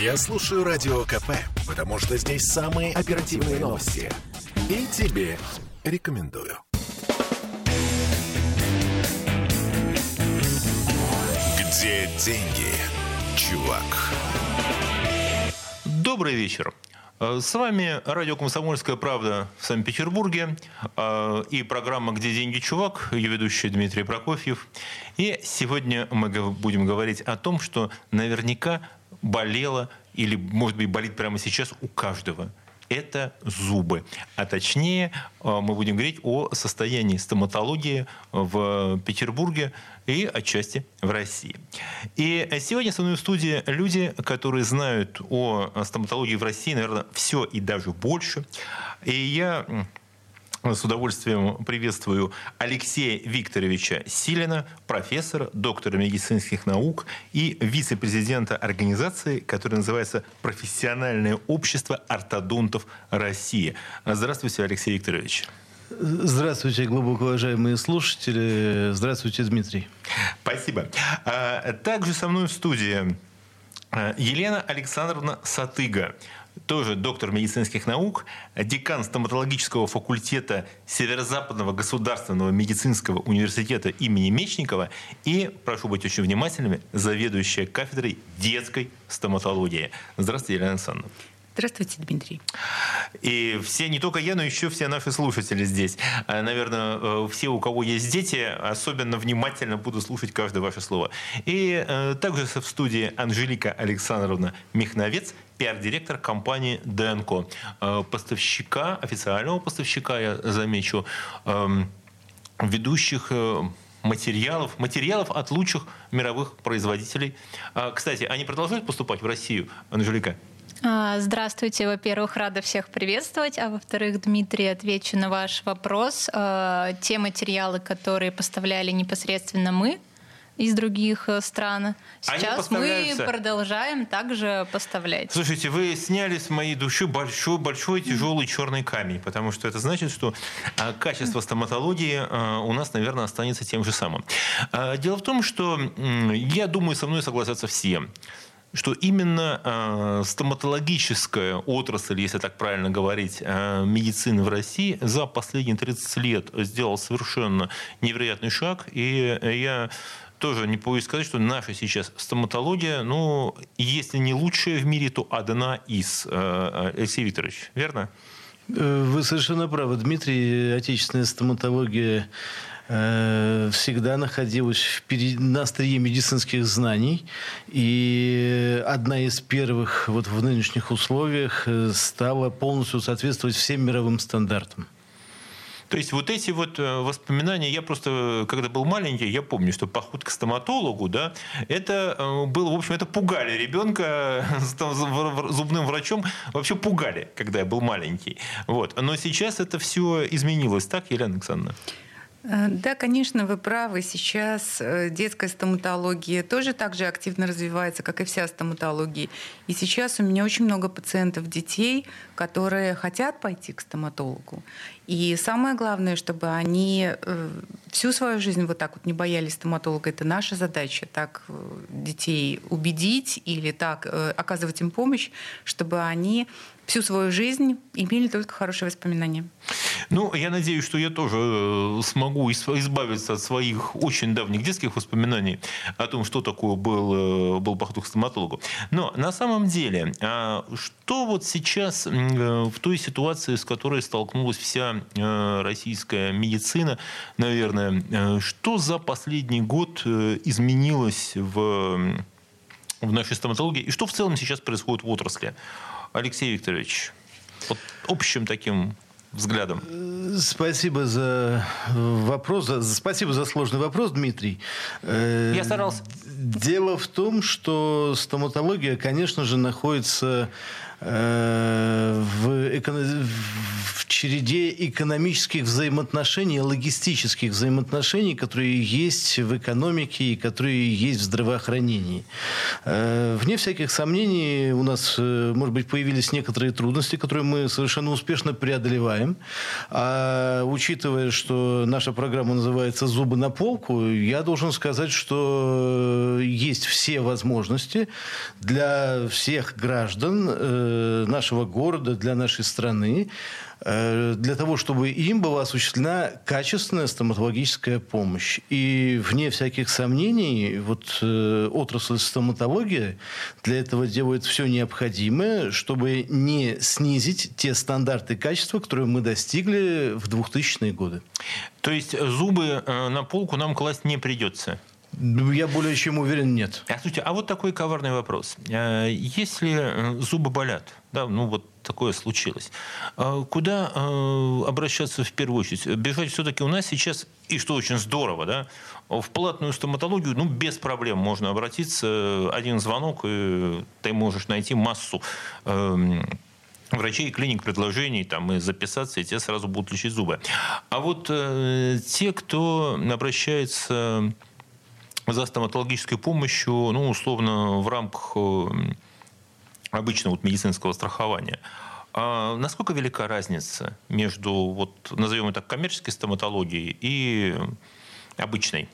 Я слушаю Радио КП, потому что здесь самые оперативные новости. И тебе рекомендую. Где деньги, чувак? Добрый вечер. Э, С вами радио «Комсомольская правда» в Санкт-Петербурге э, и программа «Где деньги, чувак?» ее ведущий Дмитрий Прокофьев. И сегодня мы будем говорить о том, что наверняка болело или, может быть, болит прямо сейчас у каждого. Это зубы. А точнее, э, мы будем говорить о состоянии стоматологии в Петербурге и отчасти в России. И сегодня со мной в студии люди, которые знают о стоматологии в России, наверное, все и даже больше. И я с удовольствием приветствую Алексея Викторовича Силина, профессора, доктора медицинских наук и вице-президента организации, которая называется «Профессиональное общество ортодонтов России». Здравствуйте, Алексей Викторович. Здравствуйте, глубоко уважаемые слушатели. Здравствуйте, Дмитрий. Спасибо. А, Также со мной в студии а, Елена Александровна Сатыга, тоже доктор медицинских наук, декан стоматологического факультета Северо-Западного государственного медицинского университета имени Мечникова и, прошу быть очень внимательными, заведующая кафедрой детской стоматологии. Здравствуйте, Елена Александровна. Здравствуйте, Дмитрий. И все, не только я, но еще все наши слушатели здесь. А, Наверное, э, все, у кого есть дети, особенно внимательно будут слушать каждое ваше слово. И э, также в студии Анжелика Александровна Михновец, пиар-директор компании ДНК. Э, Поставщика, официального поставщика, я замечу, эм, ведущих э, материалов, материалов от лучших мировых производителей. Кстати, они продолжают поступать в Россию, Анжелика? А, Здравствуйте. Во-первых, рада всех приветствовать. А во-вторых, Дмитрий, отвечу на ваш вопрос. А, Те материалы, которые поставляли непосредственно мы из других э, стран, сейчас мы продолжаем также поставлять. Слушайте, вы сняли с моей души большой, большой тяжелый черный камень, потому что это значит, что а, качество стоматологии у нас, наверное, останется тем же самым. Дело в том, что я думаю, со мной согласятся все что именно э, стоматологическая отрасль, если так правильно говорить, э, медицины в России за последние 30 лет сделала совершенно невероятный шаг. И я тоже не боюсь сказать, что наша сейчас стоматология, ну, если не лучшая в мире, то одна из. Э, Алексей Викторович, верно? Э, Вы совершенно правы, Дмитрий. Отечественная стоматология э, всегда находилась впереди, на острие медицинских знаний. И одна из первых вот в нынешних условиях э, стала полностью соответствовать всем мировым стандартам. То есть вот эти вот э, воспоминания, я просто, когда был маленький, я помню, что поход к стоматологу, да, это было, в общем, это пугали ребенка там, зубным врачом, вообще пугали, когда я был маленький. Вот. Но сейчас это все изменилось, так, Елена Александровна? Э, Да, конечно, вы правы. Сейчас э, детская стоматология тоже так же активно развивается, как и вся стоматология. И сейчас у меня очень много пациентов детей, которые хотят пойти к стоматологу. И самое главное, чтобы они э, всю свою жизнь вот так вот не боялись стоматолога. Это наша задача, так э, детей убедить или так э, оказывать им помощь, чтобы они всю свою жизнь имели только хорошие воспоминания. Ну, я надеюсь, что я тоже смогу избавиться от своих очень давних детских воспоминаний о том, что такое был, был поход к стоматологу. Но на самом деле, а что вот сейчас в той ситуации, с которой столкнулась вся э, российская медицина, наверное, э, что за последний год э, изменилось в, в нашей стоматологии и что в целом сейчас происходит в отрасли? Алексей Викторович, вот общим таким взглядом. Спасибо за вопрос. за- Спасибо за сложный вопрос, Дмитрий. Я старался. Дело в том, что стоматология, конечно же, находится э, в, эко- в череде экономических взаимоотношений, логистических взаимоотношений, которые есть в экономике и которые есть в здравоохранении. Э, Вне всяких сомнений у нас, э, может быть, появились некоторые трудности, которые мы совершенно успешно преодолеваем. А учитывая, что наша программа называется «Зубы на полку», я должен сказать, что есть все возможности для всех граждан нашего города, для нашей страны Э, для того, чтобы им была осуществлена качественная стоматологическая помощь. И вне всяких сомнений, вот э, отрасль стоматологии для этого делает все необходимое, чтобы не снизить те стандарты качества, которые мы достигли в 2000-е годы. То есть зубы э, на полку нам класть не придется? Я более чем уверен, нет. А, слушайте, а вот такой коварный вопрос. Э, если зубы болят, да, ну вот такое случилось. А куда э, обращаться в первую очередь? Бежать все-таки у нас сейчас, и что очень здорово, да, в платную стоматологию, ну, без проблем можно обратиться. Один звонок, и ты можешь найти массу э, врачей, клиник, предложений, там, и записаться, и тебе сразу будут лечить зубы. А вот э, те, кто обращается за стоматологической помощью, ну, условно, в рамках э, обычного вот медицинского страхования. А насколько велика разница между, вот, назовем это коммерческой стоматологией и обычной?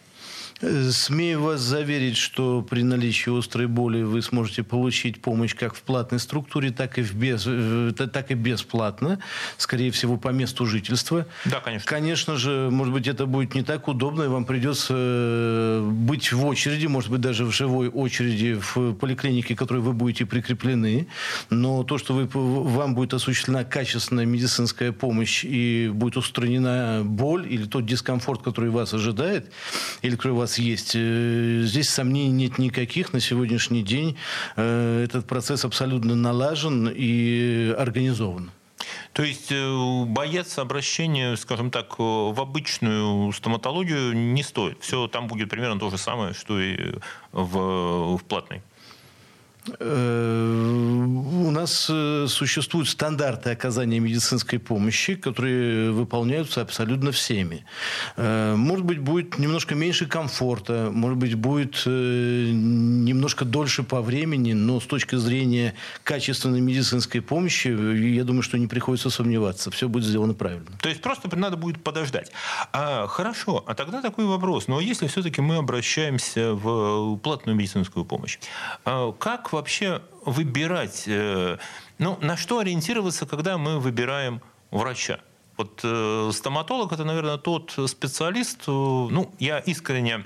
Смею вас заверить, что при наличии острой боли вы сможете получить помощь как в платной структуре, так и, в без, э, так и бесплатно, скорее всего, по месту жительства. Да, конечно. Конечно же, может быть, это будет не так удобно, и вам придется э, быть в очереди, может быть, даже в живой очереди в поликлинике, к которой вы будете прикреплены. Но то, что вы, вам будет осуществлена качественная медицинская помощь и будет устранена боль или тот дискомфорт, который вас ожидает, или который вас вас есть. Э, здесь сомнений нет никаких. На сегодняшний день э, этот процесс абсолютно налажен и организован. То есть э, бояться обращения, скажем так, в обычную стоматологию не стоит. Все там будет примерно то же самое, что и в, в платной. Э, у нас э, существуют стандарты оказания медицинской помощи, которые выполняются абсолютно всеми. Э, может быть, будет немножко меньше комфорта, может быть, будет немножко дольше по времени, но с точки зрения качественной медицинской помощи, я думаю, что не приходится сомневаться. Все будет сделано правильно. То есть просто надо будет подождать. А, хорошо, а тогда такой вопрос. Но если все-таки мы обращаемся в платную медицинскую помощь, а как вообще выбирать, э, ну, на что ориентироваться, когда мы выбираем врача? Вот э, стоматолог это, наверное, тот специалист, э, ну, я искренне,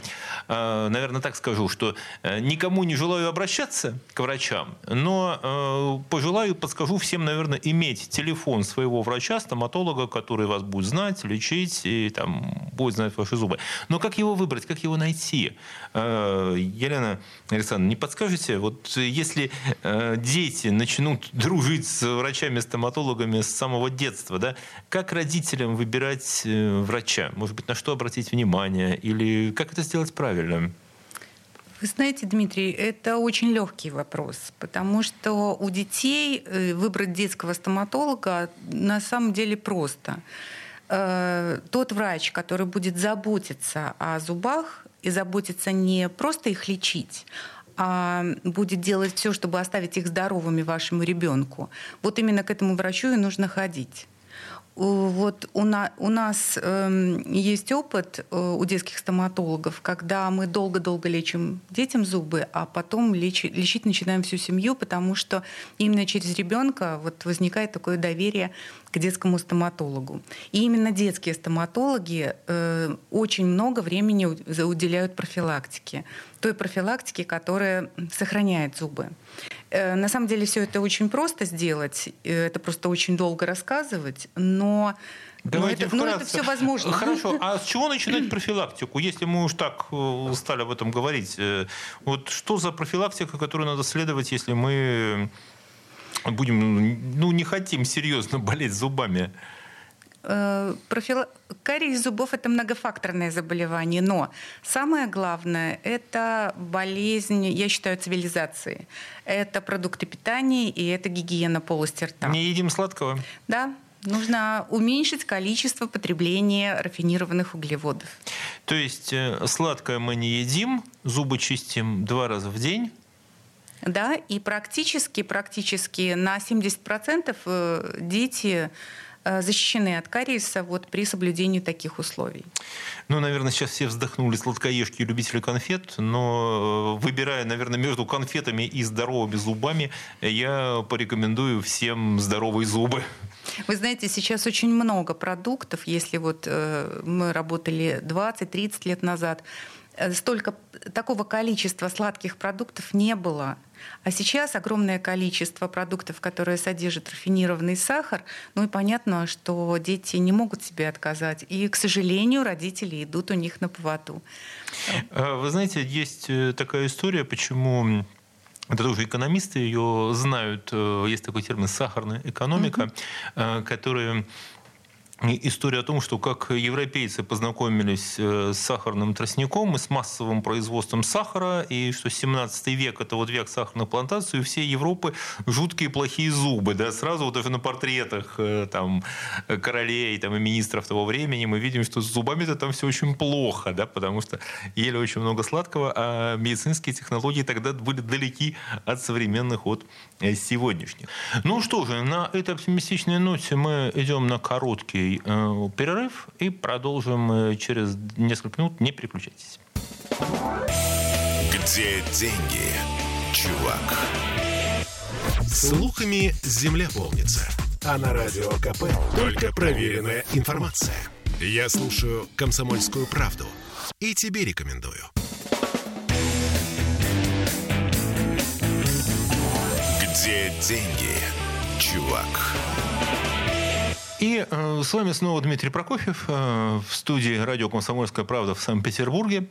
э, наверное, так скажу, что э, никому не желаю обращаться к врачам, но э, пожелаю, подскажу всем, наверное, иметь телефон своего врача, стоматолога, который вас будет знать, лечить и там будет знать ваши зубы. Но как его выбрать, как его найти? Э, Елена Александровна, не подскажете, вот если э, дети начнут дружить с врачами-стоматологами с самого детства, да, как родителям выбирать э, врача? Может быть, на что обратить внимание? Или как это сделать правильно? Вы знаете, Дмитрий, это очень легкий вопрос, потому что у детей э, выбрать детского стоматолога на самом деле просто. Э, тот врач, который будет заботиться о зубах и заботиться не просто их лечить, а будет делать все, чтобы оставить их здоровыми вашему ребенку. Вот именно к этому врачу и нужно ходить. Вот у, на, у нас э, есть опыт э, у детских стоматологов, когда мы долго-долго лечим детям зубы, а потом лечи, лечить начинаем всю семью, потому что именно через ребенка вот возникает такое доверие к детскому стоматологу. И именно детские стоматологи э, очень много времени уделяют профилактике, той профилактике, которая сохраняет зубы. Э, на самом деле все это очень просто сделать, э, это просто очень долго рассказывать, но Давайте но это, но это все возможно. Хорошо. А с чего начинать профилактику, если мы уж так э, стали об этом говорить? Вот что за профилактика, которую надо следовать, если мы будем, ну, не хотим серьезно болеть зубами? Э, профил... Кариес зубов – это многофакторное заболевание, но самое главное – это болезнь, я считаю, цивилизации. Это продукты питания и это гигиена полости рта. Не едим сладкого? Да, Нужно уменьшить количество потребления рафинированных углеводов. То есть э, сладкое мы не едим, зубы чистим два раза в день, да, и практически, практически на 70% э, дети защищены от кариеса вот при соблюдении таких условий. Ну, наверное, сейчас все вздохнули сладкоежки и любители конфет, но э, выбирая, наверное, между конфетами и здоровыми зубами, я порекомендую всем здоровые зубы. Вы знаете, сейчас очень много продуктов, если вот э, мы работали 20-30 лет назад, э, столько такого количества сладких продуктов не было. А сейчас огромное количество продуктов, которые содержат рафинированный сахар. Ну и понятно, что дети не могут себе отказать. И, к сожалению, родители идут у них на поводу. А вы знаете, есть э, такая история, почему это тоже экономисты ее знают. Э, есть такой термин «сахарная экономика», угу. который история о том, что как европейцы познакомились э, с сахарным тростником и с массовым производством сахара, и что 17 век – это вот век сахарных плантаций, у всей Европы жуткие плохие зубы. Да? Сразу вот даже на портретах э, там, королей там, и министров того времени мы видим, что с зубами-то там все очень плохо, да? потому что ели очень много сладкого, а медицинские технологии тогда были далеки от современных от сегодняшних. Ну что же, на этой оптимистичной ноте мы идем на короткий э, перерыв и продолжим э, через несколько минут. Не переключайтесь. Где деньги, чувак? Слухами земля полнится. А на радио КП только проверенная информация. Я слушаю «Комсомольскую правду» и тебе рекомендую. Где деньги, чувак? И э, с вами снова Дмитрий Прокофьев э, в студии радио «Комсомольская правда» в Санкт-Петербурге.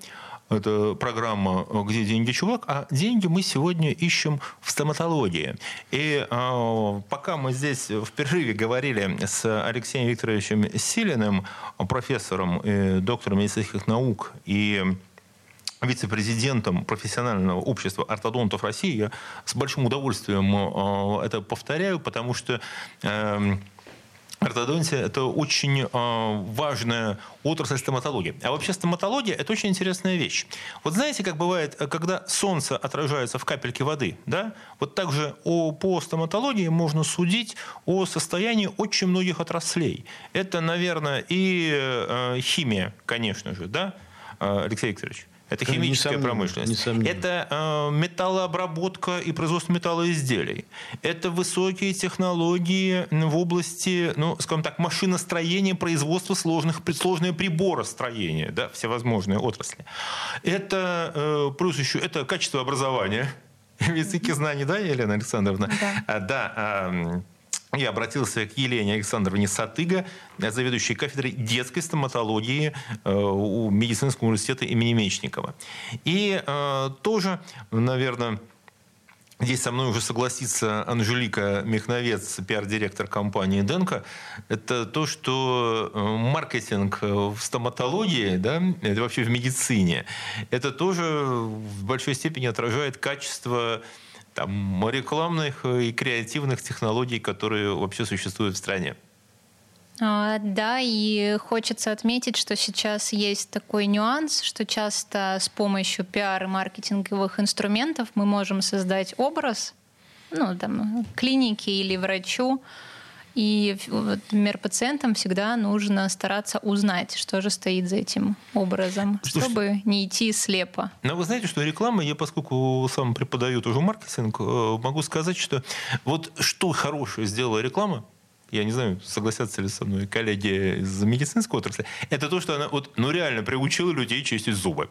Это программа «Где деньги, чувак?». А деньги мы сегодня ищем в стоматологии. И э, пока мы здесь в перерыве говорили с Алексеем Викторовичем Силиным, профессором и доктором медицинских наук и вице-президентом профессионального общества ортодонтов России, я с большим удовольствием э, это повторяю, потому что э, Ортодонтия – это очень э, важная отрасль стоматологии. А вообще стоматология – это очень интересная вещь. Вот знаете, как бывает, когда солнце отражается в капельке воды, да? Вот также о, по стоматологии можно судить о состоянии очень многих отраслей. Это, наверное, и э, химия, конечно же, да, э, Алексей Викторович? Это химическая несомненно, промышленность. Несомненно. Это э, металлообработка и производство металлоизделий. Это высокие технологии в области, ну, скажем так, машиностроения, производства сложных, сложные приборостроения, да, всевозможные отрасли. Это э, плюс еще это качество образования. Языки знаний, да, Елена Александровна? Да. А, да я обратился к Елене Александровне Сатыга, заведующей кафедрой детской стоматологии э, у медицинского университета имени Мечникова. И э, тоже, наверное, Здесь со мной уже согласится Анжелика Мехновец, пиар-директор компании Денко. Это то, что э, маркетинг в стоматологии, да, это вообще в медицине, это тоже в большой степени отражает качество там, рекламных и креативных технологий, которые вообще существуют в стране. А, да, и хочется отметить, что сейчас есть такой нюанс, что часто с помощью пиар и маркетинговых инструментов мы можем создать образ ну, там, клиники или врачу, и, например, пациентам всегда нужно стараться узнать, что же стоит за этим образом, Слушайте, чтобы не идти слепо. Но вы знаете, что реклама, я поскольку сам преподаю тоже маркетинг, э, могу сказать, что вот что хорошее сделала реклама, я не знаю, согласятся ли со мной коллеги из медицинской отрасли, это то, что она вот, ну, реально приучила людей чистить зубы.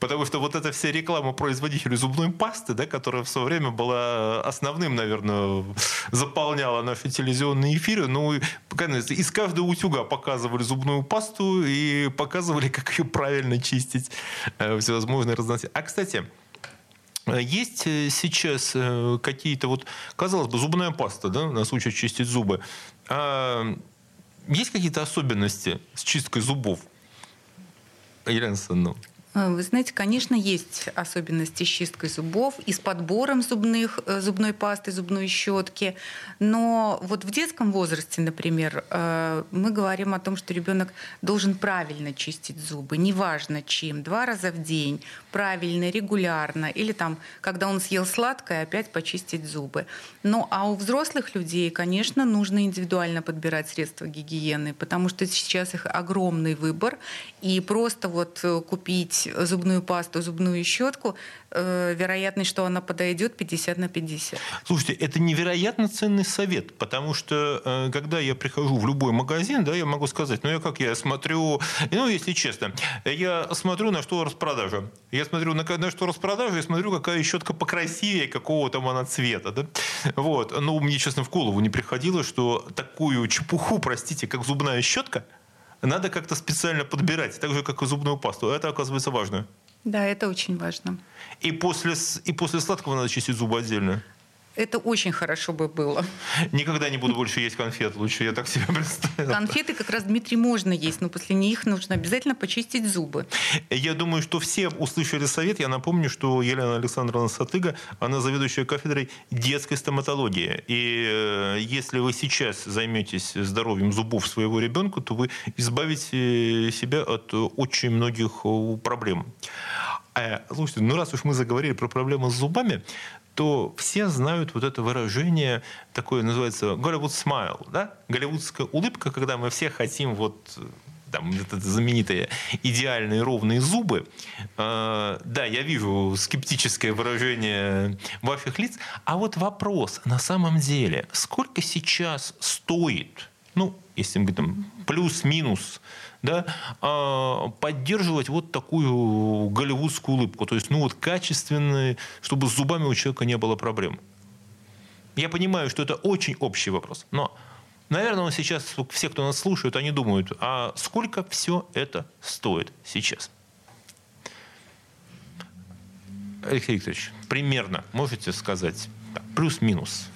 Потому что вот эта вся реклама производителей зубной пасты, да, которая в свое время была основным, наверное, заполняла наши телевизионные эфиры, ну, из каждого утюга показывали зубную пасту и показывали, как ее правильно чистить, э, всевозможные разноцветные. А, кстати, есть э, сейчас э, какие-то вот, казалось бы, зубная паста, да, нас учат чистить зубы. А есть какие-то особенности с чисткой зубов? Э, вы знаете, конечно, есть особенности с чисткой зубов и с подбором зубных, э, зубной пасты, зубной щетки. Но вот в детском возрасте, например, э, мы говорим о том, что ребенок должен правильно чистить зубы, неважно чем, два раза в день, правильно, регулярно, или там, когда он съел сладкое, опять почистить зубы. Ну, а у взрослых людей, конечно, нужно индивидуально подбирать средства гигиены, потому что сейчас их огромный выбор, и просто вот купить зубную пасту, зубную щетку, э, вероятность, что она подойдет 50 на 50. Слушайте, это невероятно ценный совет, потому что э, когда я прихожу в любой магазин, да, я могу сказать, ну я как я смотрю, ну если честно, я смотрю на что распродажа. Я смотрю на, на что распродажа, я смотрю, какая щетка покрасивее, какого там она цвета. Да? Вот. Ну, мне, честно, в голову не приходило, что такую чепуху, простите, как зубная щетка, надо как-то специально подбирать, так же, как и зубную пасту. Это, оказывается, важно. Да, это очень важно. И после, и после сладкого надо чистить зубы отдельно. Это очень хорошо бы было. Никогда не буду больше есть конфет. Лучше я так себе представляю. Конфеты как раз, Дмитрий, можно есть, но после них нужно обязательно почистить зубы. Я думаю, что все услышали совет. Я напомню, что Елена Александровна Сатыга, она заведующая кафедрой детской стоматологии. И э, если вы сейчас займетесь здоровьем зубов своего ребенка, то вы избавите себя от очень многих э, проблем. А, слушайте, ну раз уж мы заговорили про проблемы с зубами, то все знают вот это выражение, такое называется Голливуд смайл, да? Голливудская улыбка, когда мы все хотим вот там, это знаменитые идеальные ровные зубы. Э, да, я вижу скептическое выражение ваших лиц. А вот вопрос, на самом деле, сколько сейчас стоит, ну, если мы говорим плюс-минус да, а, поддерживать вот такую голливудскую улыбку. То есть, ну вот качественные, чтобы с зубами у человека не было проблем. Я понимаю, что это очень общий вопрос, но, наверное, сейчас все, кто нас слушают, они думают, а сколько все это стоит сейчас? Алексей Викторович, примерно можете сказать, плюс-минус?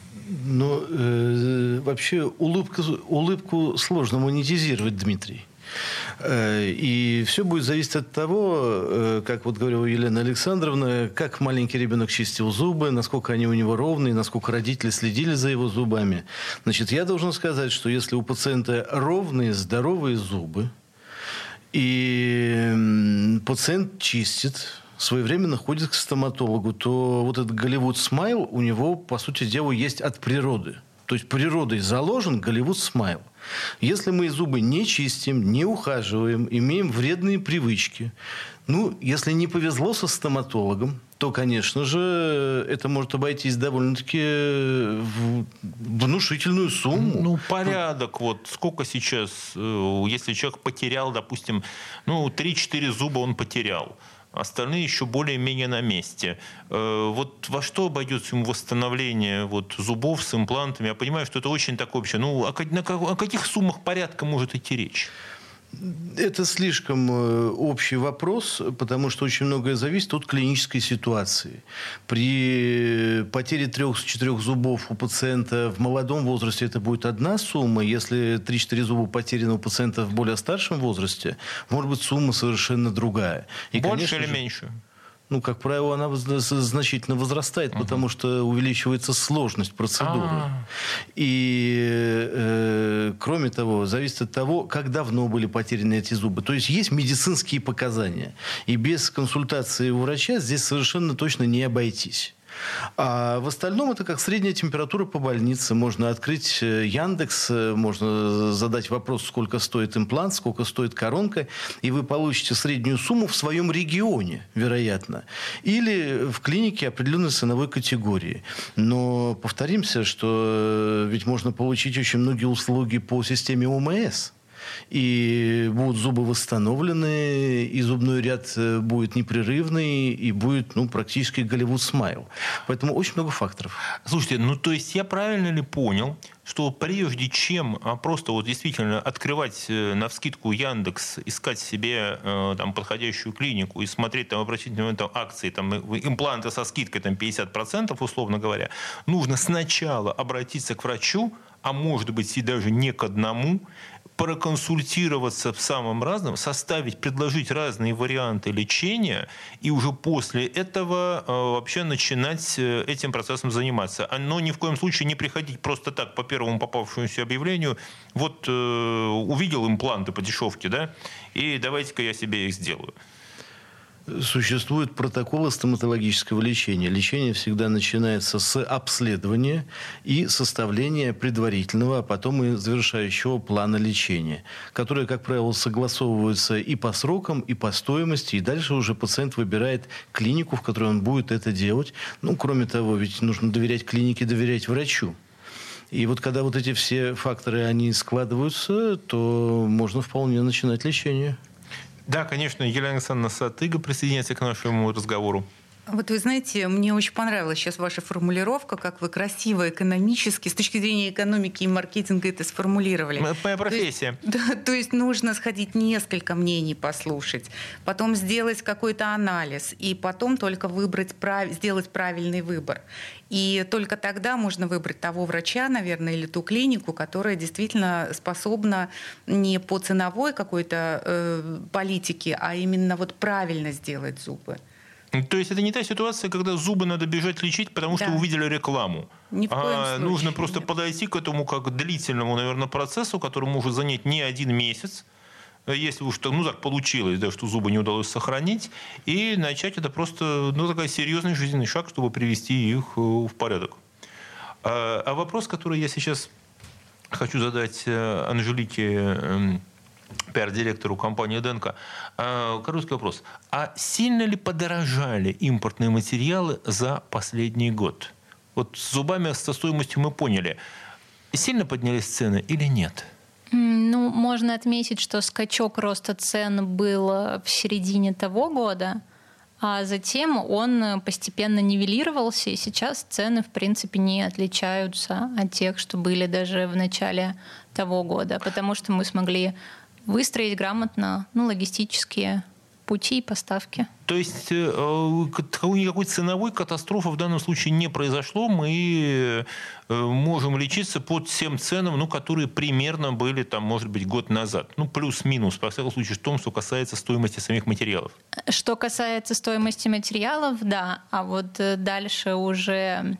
Ну, э, вообще улыбку, улыбку сложно монетизировать, Дмитрий. Э, и все будет зависеть от того, э, как вот говорила Елена Александровна, как маленький ребенок чистил зубы, насколько они у него ровные, насколько родители следили за его зубами. Значит, я должен сказать, что если у пациента ровные, здоровые зубы, и пациент чистит, своевременно ходит к стоматологу, то вот этот Голливуд смайл у него, по сути дела, есть от природы. То есть природой заложен Голливуд смайл. Если мы зубы не чистим, не ухаживаем, имеем вредные привычки, ну, если не повезло со стоматологом, то, конечно же, это может обойтись довольно-таки в внушительную сумму. Ну, порядок. Вот сколько сейчас, э, если человек потерял, допустим, ну, 3-4 зуба он потерял остальные еще более-менее на месте. Э, вот во что обойдется ему восстановление вот, зубов с имплантами? Я понимаю, что это очень так общее. Ну, о, о каких суммах порядка может идти речь? Это слишком э, общий вопрос, потому что очень многое зависит от клинической ситуации. При потере трех-четырех зубов у пациента в молодом возрасте это будет одна сумма. Если 3-4 зуба потеряны у пациента в более старшем возрасте, может быть сумма совершенно другая. И, Больше или же, меньше? Ну, как правило, она значительно возрастает, угу. потому что увеличивается сложность процедуры. А-а-а. И, э, кроме того, зависит от того, как давно были потеряны эти зубы. То есть есть медицинские показания. И без консультации у врача здесь совершенно точно не обойтись. А в остальном это как средняя температура по больнице. Можно открыть э, Яндекс, э, можно задать вопрос, сколько стоит имплант, сколько стоит коронка, и вы получите среднюю сумму в своем регионе, вероятно. Или в клинике определенной ценовой категории. Но повторимся, что э, ведь можно получить очень многие услуги по системе ОМС и будут зубы восстановлены, и зубной ряд э, будет непрерывный, и будет ну, практически Голливуд смайл. Поэтому очень много факторов. Слушайте, ну то есть я правильно ли понял, что прежде чем а, просто вот действительно открывать э, на вскидку Яндекс, искать себе э, там подходящую клинику и смотреть там обратить внимание там акции, там импланты со скидкой там 50% условно говоря, нужно сначала обратиться к врачу, а может быть и даже не к одному, проконсультироваться в самом разном, составить, предложить разные варианты лечения и уже после этого э, вообще начинать э, этим процессом заниматься. А, но ни в коем случае не приходить просто так по первому попавшемуся объявлению. Вот э, увидел импланты по дешевке, да, и давайте-ка я себе их сделаю. Существуют протоколы стоматологического лечения. Лечение всегда начинается с обследования и составления предварительного, а потом и завершающего плана лечения, которые, как правило, согласовываются и по срокам, и по стоимости, и дальше уже пациент выбирает клинику, в которой он будет это делать. Ну, кроме того, ведь нужно доверять клинике, доверять врачу. И вот когда вот эти все факторы, они складываются, то можно вполне начинать лечение. Да, конечно, Елена Александровна Сатыга присоединяется к нашему разговору. Вот вы знаете, мне очень понравилась сейчас ваша формулировка, как вы красиво экономически, с точки зрения экономики и маркетинга это сформулировали. Моя профессия. То есть, да, то есть нужно сходить несколько мнений послушать, потом сделать какой-то анализ, и потом только выбрать, прав... сделать правильный выбор. И только тогда можно выбрать того врача, наверное, или ту клинику, которая действительно способна не по ценовой какой-то э, политике, а именно вот правильно сделать зубы. То есть это не та ситуация, когда зубы надо бежать лечить, потому да. что увидели рекламу. Ни в коем а случае. нужно просто Нет. подойти к этому как к длительному, наверное, процессу, который может занять не один месяц, если уж ну, так получилось, да, что зубы не удалось сохранить, и начать это просто ну, такой серьезный жизненный шаг, чтобы привести их э, в порядок. А, а вопрос, который я сейчас хочу задать э, Анжелике эм, пиар-директору компании Денко. А, короткий вопрос. А сильно ли подорожали импортные материалы за последний год? Вот с зубами, со стоимостью мы поняли. Сильно поднялись цены или нет? Ну, можно отметить, что скачок роста цен был в середине того года, а затем он постепенно нивелировался, и сейчас цены, в принципе, не отличаются от тех, что были даже в начале того года, потому что мы смогли выстроить грамотно ну, логистические пути и поставки. То есть э, никакой ценовой катастрофы в данном случае не произошло. Мы э, можем лечиться под тем ценам, ну, которые примерно были, там, может быть, год назад. Ну, плюс-минус, по всякому случаю, в том, что касается стоимости самих материалов. Что касается стоимости материалов, да. А вот э, дальше уже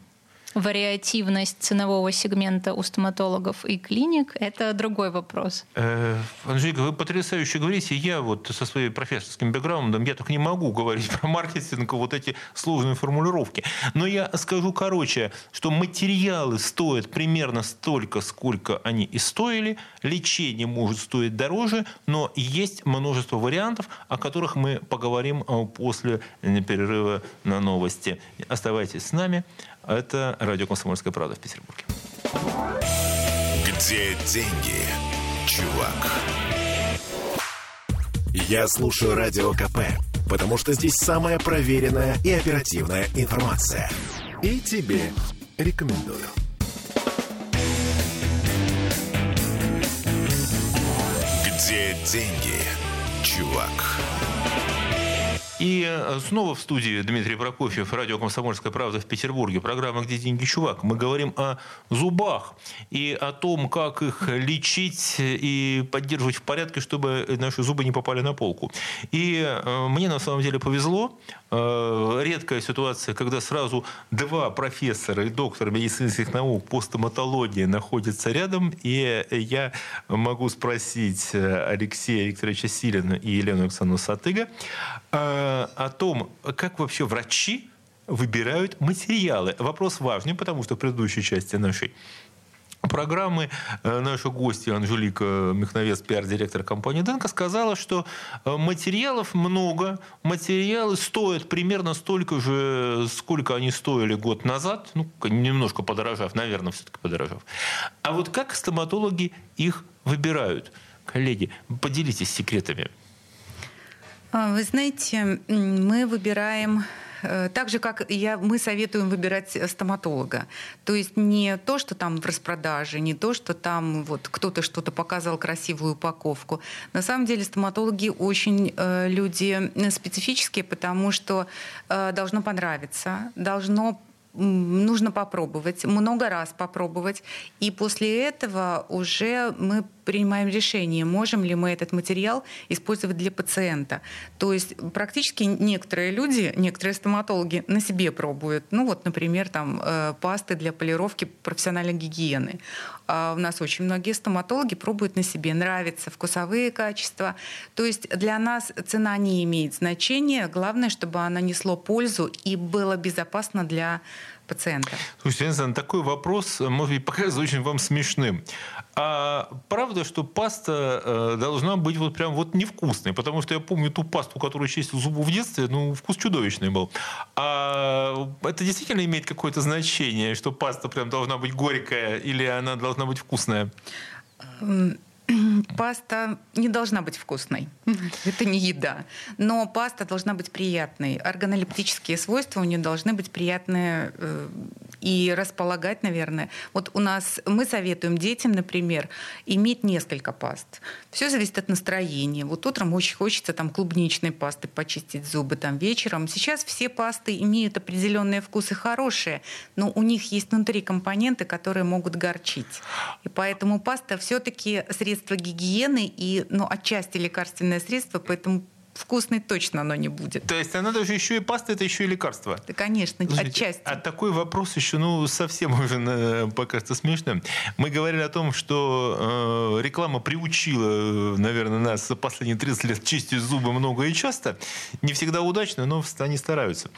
вариативность ценового сегмента у стоматологов и клиник – это другой вопрос. Э, Анжелика, вы потрясающе говорите. Я вот со своим профессорским бэкграундом, я так не могу говорить про маркетинг, вот эти сложные формулировки. Но я скажу короче, что материалы стоят примерно столько, сколько они и стоили. Лечение может стоить дороже, но есть множество вариантов, о которых мы поговорим э, после перерыва на новости. Оставайтесь с нами. Это радио «Комсомольская правда» в Петербурге. Где деньги, чувак? Я слушаю Радио КП, потому что здесь самая проверенная и оперативная информация. И тебе рекомендую. Где деньги, чувак? И э, снова в студии Дмитрий Прокофьев, радио «Комсомольская правда» в Петербурге. Программа «Где деньги, чувак?». Мы говорим о зубах и о том, как их лечить и поддерживать в порядке, чтобы наши зубы не попали на полку. И э, мне на самом деле повезло. Э, редкая ситуация, когда сразу два профессора и доктор медицинских наук по стоматологии находятся рядом. И я могу спросить Алексея Викторовича Силина и Елену Александровну Сатыга, о том, как вообще врачи выбирают материалы. Вопрос важный, потому что в предыдущей части нашей программы наша гостья Анжелика Михновец, пиар-директор компании Денко, сказала, что материалов много, материалы стоят примерно столько же, сколько они стоили год назад, ну, немножко подорожав, наверное, все-таки подорожав. А вот как стоматологи их выбирают? Коллеги, поделитесь секретами. А, вы знаете, мы выбираем э, так же, как я, мы советуем выбирать стоматолога. То есть не то, что там в распродаже, не то, что там вот кто-то что-то показывал, красивую упаковку. На самом деле стоматологи очень э, люди специфические, потому что э, должно понравиться, должно нужно попробовать, много раз попробовать. И после этого уже мы принимаем решение, можем ли мы этот материал использовать для пациента. То есть практически некоторые люди, некоторые стоматологи на себе пробуют. Ну вот, например, там э, пасты для полировки профессиональной гигиены. А у нас очень многие стоматологи пробуют на себе. Нравятся вкусовые качества. То есть для нас цена не имеет значения. Главное, чтобы она несло пользу и было безопасно для. Слушайте, Александр, такой вопрос, может быть, покажется очень вам смешным. А правда, что паста э, должна быть вот прям вот невкусной? Потому что я помню ту пасту, которую чистил зубы в детстве, ну, вкус чудовищный был. А это действительно имеет какое-то значение, что паста прям должна быть горькая или она должна быть вкусная? Паста не должна быть вкусной. Это не еда. Но паста должна быть приятной. Органолептические свойства у нее должны быть приятные э, и располагать, наверное. Вот у нас мы советуем детям, например, иметь несколько паст. Все зависит от настроения. Вот утром очень хочется там клубничной пасты почистить зубы, там вечером. Сейчас все пасты имеют определенные вкусы хорошие, но у них есть внутри компоненты, которые могут горчить. И поэтому паста все-таки средство гигиены и ну, отчасти лекарственное средство, поэтому вкусной точно оно не будет. То есть она даже еще и паста, это еще и лекарство? Да, конечно, Слушайте, отчасти. А такой вопрос еще, ну, совсем уже э, покажется смешным. Мы говорили о том, что э, реклама приучила, наверное, нас за последние 30 лет чистить зубы много и часто. Не всегда удачно, но они стараются.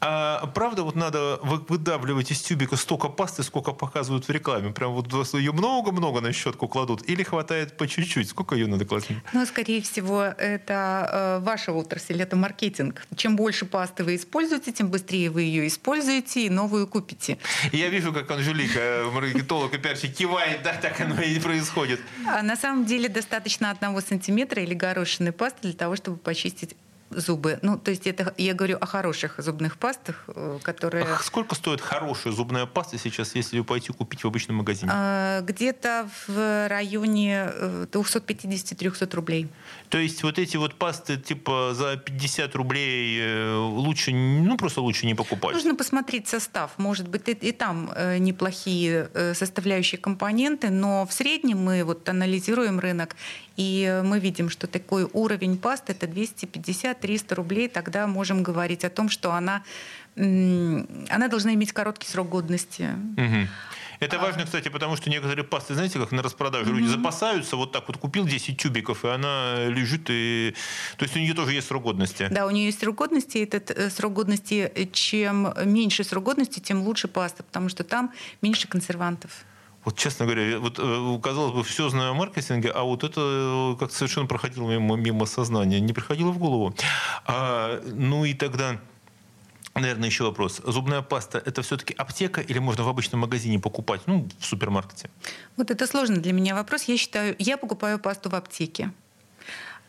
А правда, вот надо выдавливать из тюбика столько пасты, сколько показывают в рекламе? Прям вот ее много-много на щетку кладут? Или хватает по чуть-чуть? Сколько ее надо класть? Ну, скорее всего, это э, ваша отрасль, это маркетинг. Чем больше пасты вы используете, тем быстрее вы ее используете и новую купите. Я вижу, как Анжелика, маркетолог и пиарщик, кивает, да, так оно и происходит. А на самом деле достаточно одного сантиметра или горошины пасты для того, чтобы почистить зубы. Ну, то есть это я говорю о хороших зубных пастах, э, которые... А сколько стоит хорошая зубная паста сейчас, если пойти купить в обычном магазине? А, где-то в районе 250-300 э, рублей. То есть вот эти вот пасты типа за 50 рублей э, лучше, ну просто лучше не покупать? Нужно посмотреть состав. Может быть и, и там неплохие составляющие компоненты, но в среднем мы вот анализируем рынок и мы видим, что такой уровень пасты это 250-300 рублей, тогда можем говорить о том, что она, она должна иметь короткий срок годности. Угу. Это важно, кстати, потому что некоторые пасты, знаете, как на распродаже, mm-hmm. люди запасаются, вот так вот купил 10 тюбиков, и она лежит, и... то есть у нее тоже есть срок годности. Да, у нее есть срок годности, и этот э, срок годности, э, чем меньше срок годности, тем лучше паста, потому что там меньше консервантов. Вот, честно говоря, вот, э, казалось бы, все знаю о маркетинге, а вот это как-то совершенно проходило мимо, мимо сознания, не приходило в голову. А, ну и тогда... Наверное, еще вопрос. Зубная паста – это все-таки аптека или можно в обычном магазине покупать, ну, в супермаркете? Вот это сложно для меня вопрос. Я считаю, я покупаю пасту в аптеке.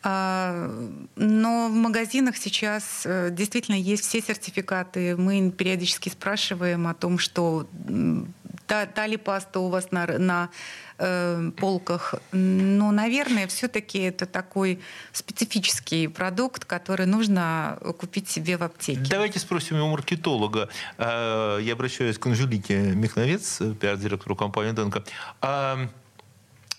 А, но в магазинах сейчас э, действительно есть все сертификаты. Мы периодически спрашиваем о том, что та, та ли паста у вас на, на э, полках. Но, наверное, все-таки это такой специфический продукт, который нужно купить себе в аптеке. Давайте спросим у маркетолога. А, я обращаюсь к Анжелике Михновец, пиар-директору компании «Денко». А,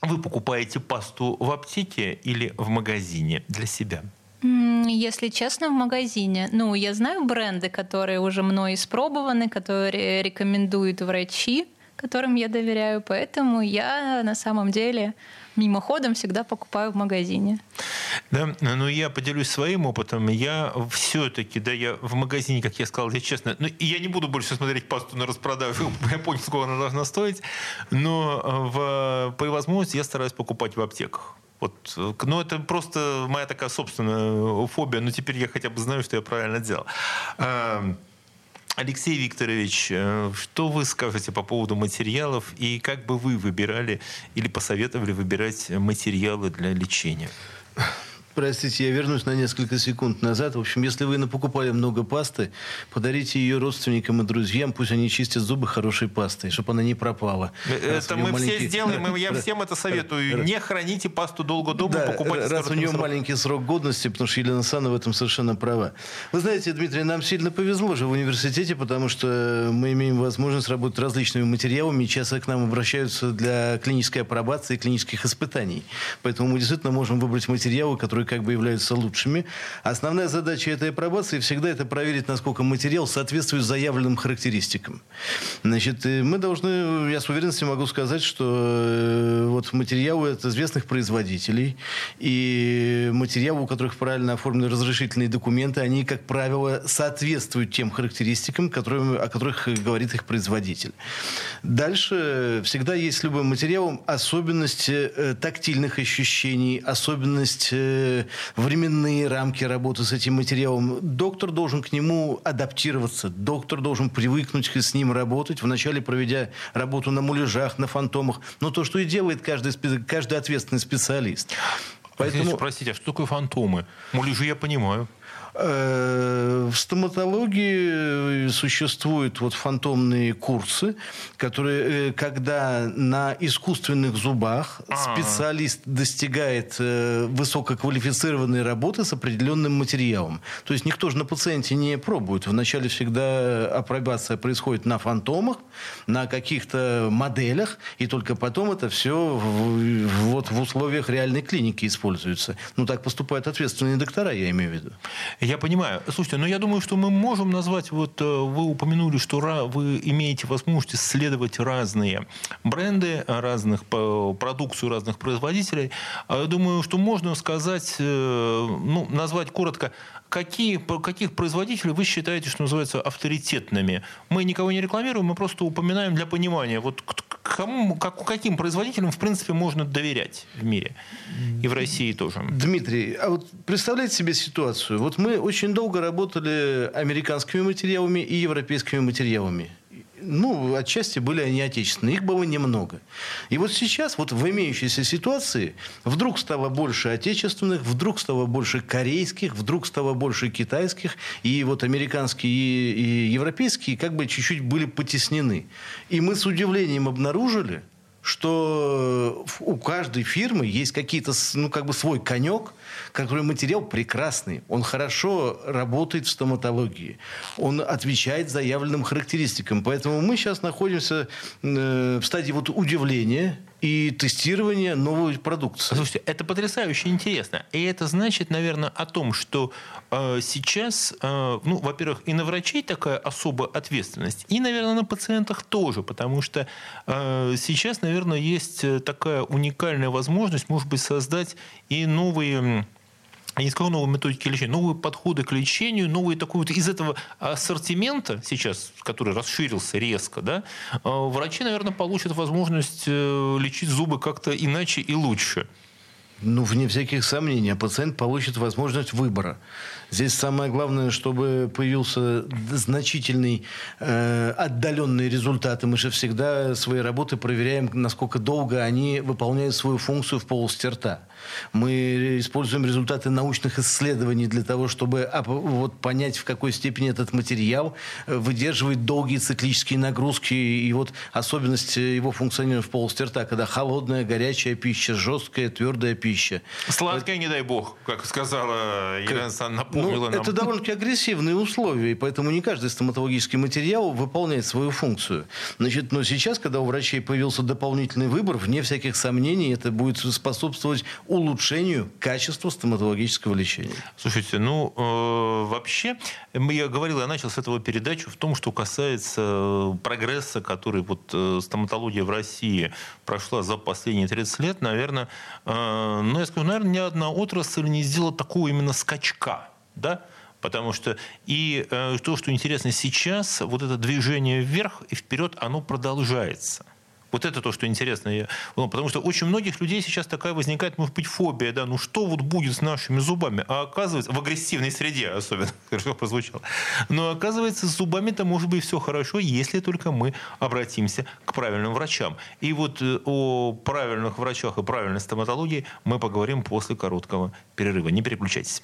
вы покупаете пасту в аптеке или в магазине для себя? Если честно, в магазине. Ну, я знаю бренды, которые уже мной испробованы, которые рекомендуют врачи которым я доверяю, поэтому я на самом деле мимоходом всегда покупаю в магазине. Да, ну я поделюсь своим опытом. Я все-таки, да, я в магазине, как я сказал, я честно, ну, я не буду больше смотреть пасту на распродажу, я понял, сколько она должна стоить, но в, по возможности я стараюсь покупать в аптеках. Вот, ну, это просто моя такая собственная фобия, но теперь я хотя бы знаю, что я правильно делал. Алексей Викторович, э, что вы скажете по поводу материалов и как бы вы выбирали или посоветовали выбирать материалы для лечения? Простите, я вернусь на несколько секунд назад. В общем, если вы покупали много пасты, подарите ее родственникам и друзьям, пусть они чистят зубы хорошей пастой, чтобы она не пропала. Это мы маленький... все сделаем, я всем это советую. Не храните пасту долго дома, да, покупайте раз у нее срок. маленький срок годности, потому что Елена Сана в этом совершенно права. Вы знаете, Дмитрий, нам сильно повезло же в университете, потому что мы имеем возможность работать различными материалами, и часто к нам обращаются для клинической апробации клинических испытаний. Поэтому мы действительно можем выбрать материалы, которые которые как бы являются лучшими. Основная задача этой апробации всегда это проверить, насколько материал соответствует заявленным характеристикам. Значит, мы должны, я с уверенностью могу сказать, что э, вот материалы от известных производителей и материалы, у которых правильно оформлены разрешительные документы, они, как правило, соответствуют тем характеристикам, которые, о которых говорит их производитель. Дальше всегда есть с любым материалом особенность э, тактильных ощущений, особенность э, временные рамки работы с этим материалом. Доктор должен к нему адаптироваться, доктор должен привыкнуть с ним работать, вначале проведя работу на муляжах, на фантомах. Но то, что и делает каждый, каждый ответственный специалист. Поэтому... Простите, а что такое фантомы? Муляжи я понимаю. Э, в стоматологии существуют вот фантомные курсы, которые, э, когда на искусственных зубах А-а-а. специалист достигает э, высококвалифицированной работы с определенным материалом. То есть никто же на пациенте не пробует. Вначале всегда апробация происходит на фантомах, на каких-то моделях, и только потом это все в, вот в условиях реальной клиники используется. Ну, так поступают ответственные доктора, я имею в виду. Я понимаю. Слушайте, но я думаю, что мы можем назвать, вот э, вы упомянули, что вы имеете возможность исследовать разные бренды, разных продукцию разных производителей. А я думаю, что можно сказать, э, ну, назвать коротко, какие, каких производителей вы считаете, что называется, авторитетными? Мы никого не рекламируем, мы просто упоминаем для понимания, вот кому, как, каким производителям, в принципе, можно доверять в мире и в России тоже. Дмитрий, а вот представляете себе ситуацию? Вот мы очень долго работали американскими материалами и европейскими материалами ну, отчасти были они отечественные, их было немного. И вот сейчас, вот в имеющейся ситуации, вдруг стало больше отечественных, вдруг стало больше корейских, вдруг стало больше китайских, и вот американские и, европейские как бы чуть-чуть были потеснены. И мы с удивлением обнаружили, что у каждой фирмы есть какие-то, ну, как бы свой конек, который материал прекрасный, он хорошо работает в стоматологии, он отвечает заявленным характеристикам. Поэтому мы сейчас находимся э, в стадии вот удивления и тестирования новой продукции. Слушайте, это потрясающе интересно. И это значит, наверное, о том, что э, сейчас, э, ну, во-первых, и на врачей такая особая ответственность, и, наверное, на пациентах тоже, потому что сейчас, наверное, есть такая уникальная возможность, может быть, создать и новые я не скажу новые методики лечения, новые подходы к лечению, новые такой вот из этого ассортимента сейчас, который расширился резко, да, э, врачи, наверное, получат возможность э, лечить зубы как-то иначе и лучше. Ну, вне всяких сомнений, а пациент получит возможность выбора. Здесь самое главное, чтобы появился значительный э, отдаленный результат. И мы же всегда свои работы проверяем, насколько долго они выполняют свою функцию в полости рта. Мы используем результаты научных исследований для того, чтобы вот, понять, в какой степени этот материал э, выдерживает долгие циклические нагрузки и вот особенность его функционирования в полости рта, когда холодная, горячая пища, жесткая, твердая пища. Сладкая, не дай бог, как сказала Елена Александровна, напомнила ну, нам. Это довольно-таки агрессивные условия, и поэтому не каждый стоматологический материал выполняет свою функцию. Значит, но сейчас, когда у врачей появился дополнительный выбор, вне всяких сомнений, это будет способствовать улучшению качества стоматологического лечения. Слушайте, ну, э, вообще, я говорил, я начал с этого передачу в том, что касается э, прогресса, который вот э, стоматология в России прошла за последние 30 лет, наверное, э, ну, я скажу, наверное, ни одна отрасль не сделала такого именно скачка да, потому что и э, то, что интересно сейчас, вот это движение вверх и вперед, оно продолжается. Вот это то, что интересно. Я, ну, потому что очень многих людей сейчас такая возникает, может быть, фобия, да, ну что вот будет с нашими зубами? А оказывается, в агрессивной среде особенно, хорошо прозвучало. Но оказывается, с зубами-то может быть все хорошо, если только мы обратимся к правильным врачам. И вот э, о правильных врачах и правильной стоматологии мы поговорим после короткого перерыва. Не переключайтесь.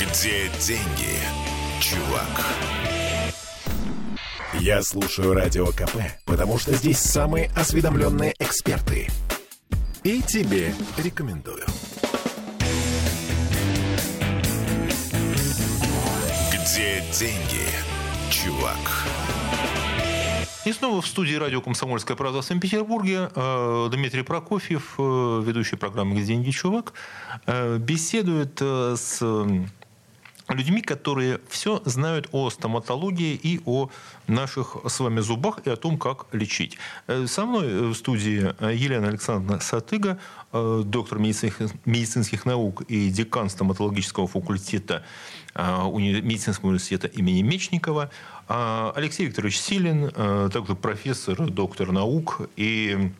Где деньги, чувак? Я слушаю Радио КП, потому что здесь самые осведомленные эксперты. И тебе рекомендую. Где деньги, чувак? И снова в студии радио «Комсомольская правда» в Санкт-Петербурге э, Дмитрий Прокофьев, э, ведущий программы «Где деньги, чувак», э, беседует с людьми, которые все знают о стоматологии и о наших с вами зубах и о том, как лечить. Э, со мной в студии Елена Александровна Сатыга, э, доктор медицинских, медицинских наук и декан стоматологического факультета э, медицинского университета имени Мечникова, Алексей Викторович Силин, также профессор, доктор наук и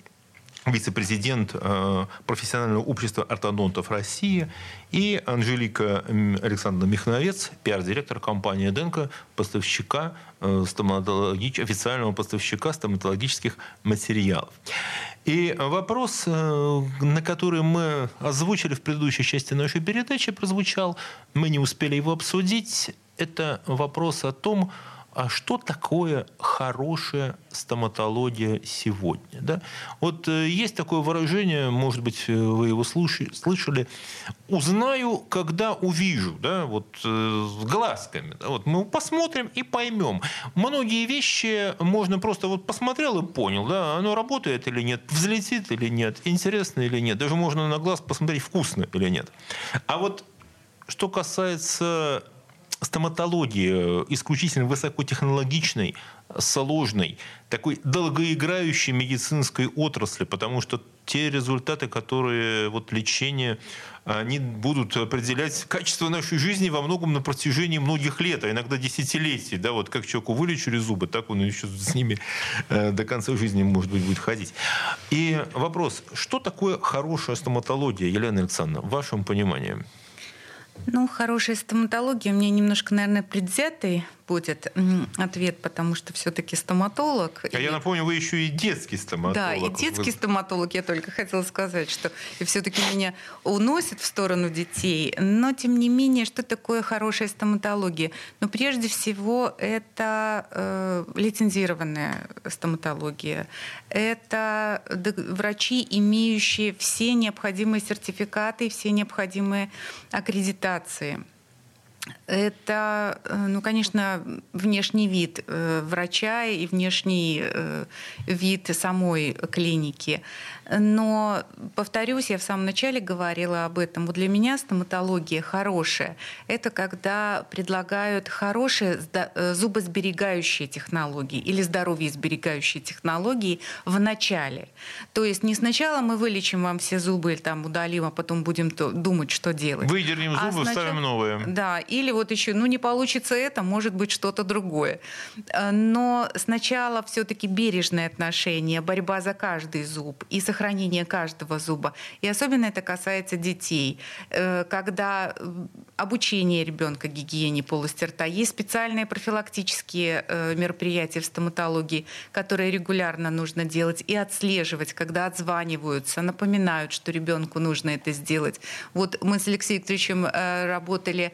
вице-президент э, профессионального общества ортодонтов России, и Анжелика Александровна Михновец, пиар-директор компании «Денко», поставщика э, стоматологич... официального поставщика стоматологических материалов. И вопрос, э, на который мы озвучили в предыдущей части нашей передачи, прозвучал, мы не успели его обсудить, это вопрос о том, а что такое хорошая стоматология сегодня? Да? Вот э, есть такое выражение, может быть, э, вы его слышали, узнаю, когда увижу, да, вот э, с глазками. Да, вот мы посмотрим и поймем. Многие вещи можно просто вот посмотрел и понял, да, оно работает или нет, взлетит или нет, интересно или нет. Даже можно на глаз посмотреть, вкусно или нет. А вот что касается стоматологии э, исключительно высокотехнологичной, сложной, такой долгоиграющей медицинской отрасли, потому что те результаты, которые вот лечение, они будут определять качество нашей жизни во многом на протяжении многих лет, а иногда десятилетий. Да, вот как человеку вылечили зубы, так он еще с ними э, до конца жизни, может быть, будет ходить. И вопрос, что такое хорошая стоматология, Елена Александровна, в вашем понимании? Ну, хорошая стоматология у меня немножко, наверное, предвзятый будет ответ, потому что все-таки стоматолог. А и... я напомню, вы еще и детский стоматолог. Да, и детский вы... стоматолог, я только хотела сказать, что и все-таки меня уносит в сторону детей. Но, тем не менее, что такое хорошая стоматология? Ну, прежде всего, это э, лицензированная стоматология. Это врачи, имеющие все необходимые сертификаты, все необходимые аккредитации это, э, ну, конечно, внешний вид э, врача и внешний э, вид самой клиники. Но, повторюсь, я в самом начале говорила об этом. Вот для меня стоматология хорошая – это когда предлагают хорошие зубосберегающие технологии или здоровье-сберегающие технологии в начале. То есть не сначала мы вылечим вам все зубы или там удалим, а потом будем думать, что делать. Выдернем зубы, а сначала... вставим новые. Да, или вот еще, ну не получится это, может быть что-то другое. Но сначала все-таки бережное отношение, борьба за каждый зуб и сохранение каждого зуба. И особенно это касается детей. Э, когда обучение ребенка гигиене полости рта, есть специальные профилактические э, мероприятия в стоматологии, которые регулярно нужно делать и отслеживать, когда отзваниваются, напоминают, что ребенку нужно это сделать. Вот мы с Алексеем Викторовичем э, работали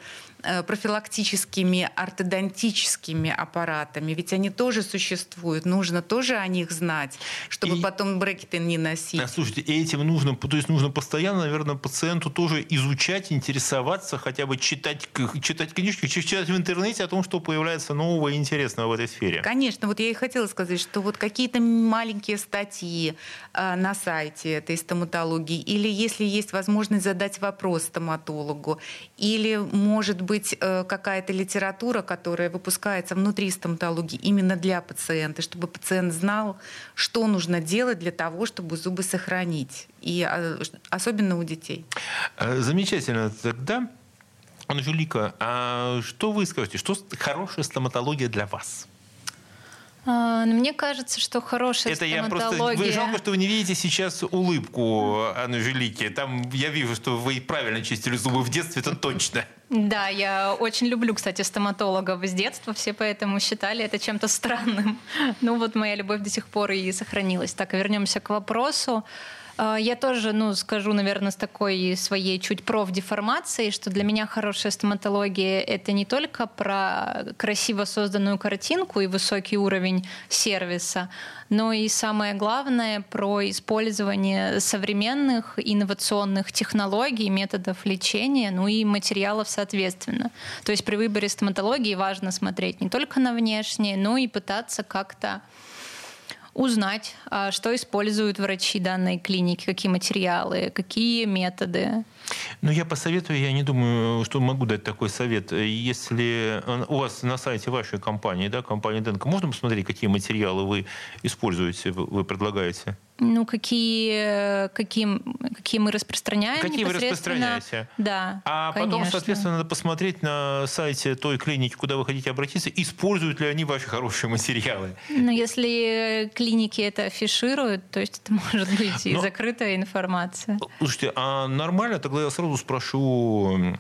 профилактическими ортодонтическими аппаратами, ведь они тоже существуют, нужно тоже о них знать, чтобы и, потом брекеты не носить. А, слушайте, этим нужно, то есть нужно постоянно, наверное, пациенту тоже изучать, интересоваться, хотя бы читать, читать книжки, читать в интернете о том, что появляется нового и интересного в этой сфере. Конечно, вот я и хотела сказать, что вот какие-то маленькие статьи э, на сайте этой стоматологии, или если есть возможность задать вопрос стоматологу, или, может быть э, какая-то литература, которая выпускается внутри стоматологии именно для пациента, чтобы пациент знал, что нужно делать для того, чтобы зубы сохранить, и а, особенно у детей. Э, замечательно. Тогда, Анжелика, а что вы скажете, что хорошая стоматология для вас? А, ну, мне кажется, что хорошая Это я просто... Вы жалко, что вы не видите сейчас улыбку Анны Велики. Там я вижу, что вы правильно чистили зубы в детстве, это точно. Да, я очень люблю, кстати, стоматологов с детства. Все поэтому считали это чем-то странным. Ну вот моя любовь до сих пор и сохранилась. Так, вернемся к вопросу. А, я тоже, ну, скажу, наверное, с такой своей чуть профдеформацией, что для меня хорошая стоматология — это не только про красиво созданную картинку и высокий уровень сервиса, но и самое главное про использование современных инновационных технологий, методов лечения, ну и материалов соответственно. То есть при выборе стоматологии важно смотреть не только на внешнее, но и пытаться как-то узнать, а, что используют врачи данной клиники, какие материалы, какие методы. Ну, я посоветую, я не думаю, что могу дать такой совет. Если у вас на сайте вашей компании, да, компании Денка, можно посмотреть, какие материалы вы используете, вы предлагаете? Ну, какие, какие, какие мы распространяем Какие вы распространяете? Да, А конечно. потом, соответственно, надо посмотреть на сайте той клиники, куда вы хотите обратиться, используют ли они ваши хорошие материалы. Ну, если клиники это афишируют, то есть это может быть и Но... закрытая информация. Слушайте, а нормально, тогда я сразу спрошу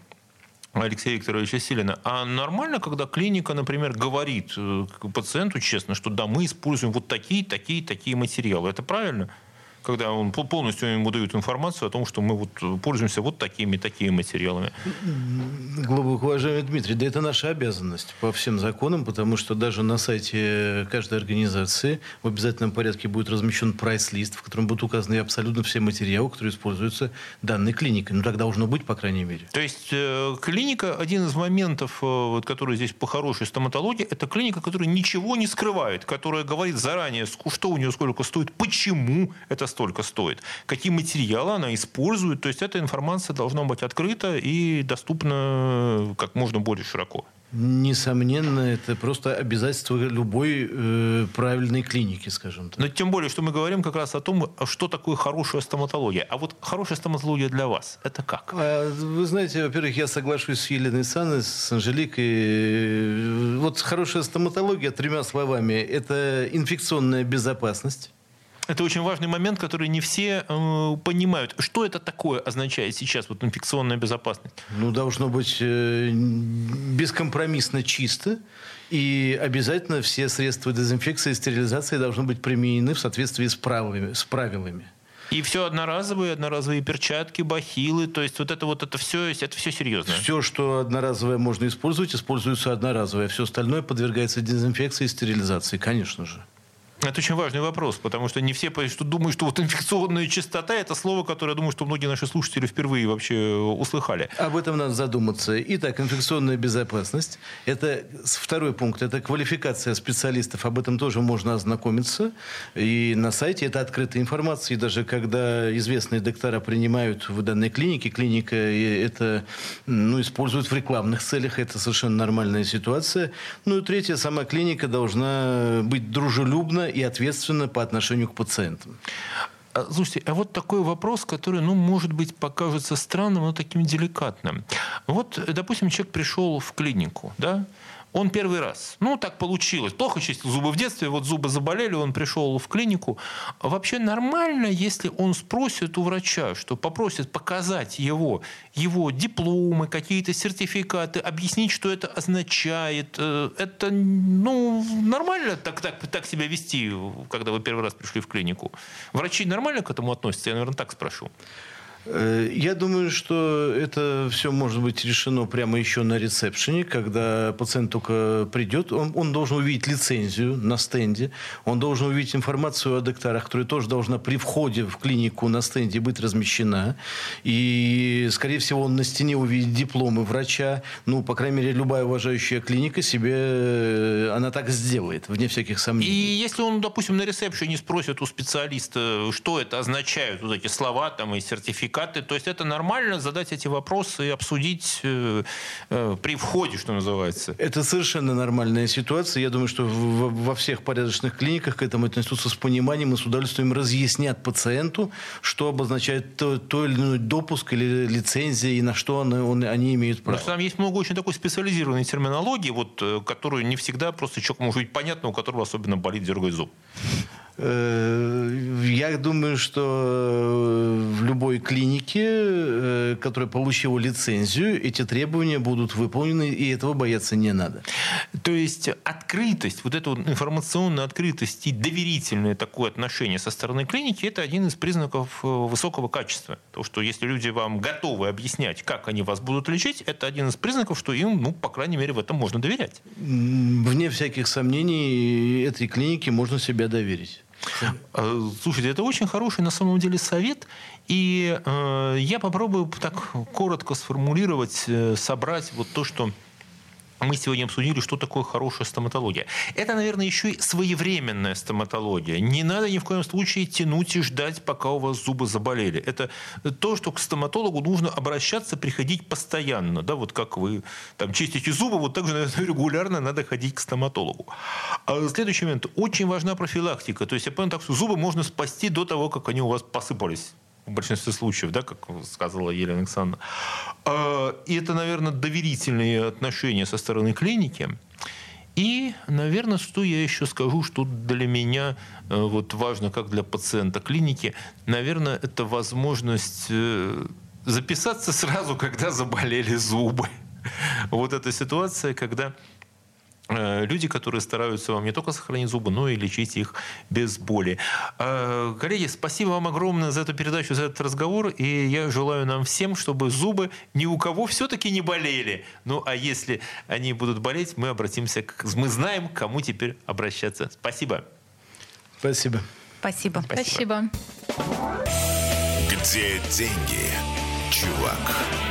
Алексея Викторовича Силина. А нормально, когда клиника, например, говорит э, пациенту честно, что да, мы используем вот такие, такие, такие материалы. Это правильно? Когда он полностью ему дают информацию о том, что мы вот пользуемся вот такими такими материалами. Глубоко уважаемый Дмитрий, да это наша обязанность по всем законам, потому что даже на сайте каждой организации в обязательном порядке будет размещен прайс-лист, в котором будут указаны абсолютно все материалы, которые используются данной клиникой. Ну, так должно быть, по крайней мере. То есть э, клиника, один из моментов, э, вот, который здесь по хорошей стоматологии, это клиника, которая ничего не скрывает, которая говорит заранее, что у нее сколько стоит, почему это столько стоит, какие материалы она использует. То есть эта информация должна быть открыта и доступна как можно более широко. Несомненно, это просто обязательство любой э, правильной клиники, скажем так. Но тем более, что мы говорим как раз о том, что такое хорошая стоматология. А вот хорошая стоматология для вас – это как? А, вы знаете, во-первых, я соглашусь с Еленой Саной, с Анжеликой. Вот хорошая стоматология, тремя словами, это инфекционная безопасность это очень важный момент, который не все э, понимают. Что это такое означает сейчас, вот инфекционная безопасность? Ну, должно быть э, бескомпромиссно чисто. И обязательно все средства дезинфекции и стерилизации должны быть применены в соответствии с правилами. С правилами. И все одноразовые, одноразовые перчатки, бахилы, то есть вот это вот это все, это все серьезно. Все, что одноразовое можно использовать, используется одноразовое. Все остальное подвергается дезинфекции и стерилизации, конечно же. Это очень важный вопрос, потому что не все что думают, что вот инфекционная чистота – это слово, которое, я думаю, что многие наши слушатели впервые вообще услыхали. Об этом надо задуматься. Итак, инфекционная безопасность. Это второй пункт. Это квалификация специалистов. Об этом тоже можно ознакомиться. И на сайте это открытая информация. И даже когда известные доктора принимают в данной клинике, клиника это ну, используют в рекламных целях. Это совершенно нормальная ситуация. Ну и третье, сама клиника должна быть дружелюбна и ответственно по отношению к пациентам. А, слушайте, а вот такой вопрос, который, ну, может быть, покажется странным, но таким деликатным. Вот, допустим, человек пришел в клинику, да, он первый раз. Ну, так получилось. Плохо чистил зубы в детстве, вот зубы заболели, он пришел в клинику. Вообще нормально, если он спросит у врача, что попросит показать его, его дипломы, какие-то сертификаты, объяснить, что это означает. Э, это, ну, нормально так, так, так себя вести, когда вы первый раз пришли в клинику? Врачи нормально к этому относятся? Я, наверное, так спрошу. Э, я думаю, что это все может быть решено прямо еще на ресепшене, когда пациент только придет. Он, он должен увидеть лицензию на стенде, он должен увидеть информацию о докторах, которая тоже должна при входе в клинику на стенде быть размещена. И, скорее всего, он на стене увидит дипломы врача. Ну, по крайней мере, любая уважающая клиника себе, э, она так сделает, вне всяких сомнений. И если он, допустим, на ресепшене спросит у специалиста, что это означают вот эти слова там и сертификаты, сертификаты. То есть это нормально задать эти вопросы и обсудить э, э, при входе, что называется. Это совершенно нормальная ситуация. Я думаю, что в, во всех порядочных клиниках к этому отнесутся с пониманием и с удовольствием разъяснят пациенту, что обозначает то, то или иной допуск или лицензия и на что он, он, они имеют право. Потому что там есть много очень такой специализированной терминологии, вот, э, которую не всегда просто человек может быть понятно, у которого особенно болит дергает зуб. Э, я думаю, что э, в любой клинике, э, которая получила лицензию, эти требования будут выполнены, и этого бояться не надо. То есть открытость, вот эта вот информационная открытость и доверительное такое отношение со стороны клиники, это один из признаков высокого качества. То, что если люди вам готовы объяснять, как они вас будут лечить, это один из признаков, что им, ну, по крайней мере, в этом можно доверять. Вне всяких сомнений, этой клинике можно себя доверить. Э, слушайте, это очень хороший на самом деле совет. И э, я попробую так коротко сформулировать, э, собрать вот то, что мы сегодня обсудили, что такое хорошая стоматология. Это, наверное, еще и своевременная стоматология. Не надо ни в коем случае тянуть и ждать, пока у вас зубы заболели. Это то, что к стоматологу нужно обращаться, приходить постоянно. Да, вот как вы там чистите зубы, вот так же, наверное, регулярно надо ходить к стоматологу. А следующий момент. Очень важна профилактика. То есть, я понял так, что зубы можно спасти до того, как они у вас посыпались в большинстве случаев, да, как сказала Елена Александровна. А, и это, наверное, доверительные отношения со стороны клиники. И, наверное, что я еще скажу, что для меня э, вот важно, как для пациента клиники, наверное, это возможность э, записаться сразу, когда заболели зубы. Вот эта ситуация, когда люди, которые стараются вам не только сохранить зубы, но и лечить их без боли. Э, коллеги, спасибо вам огромное за эту передачу, за этот разговор. И я желаю нам всем, чтобы зубы ни у кого все-таки не болели. Ну, а если они будут болеть, мы обратимся, к... мы знаем, к кому теперь обращаться. Спасибо. Спасибо. Спасибо. Спасибо. Где деньги, чувак?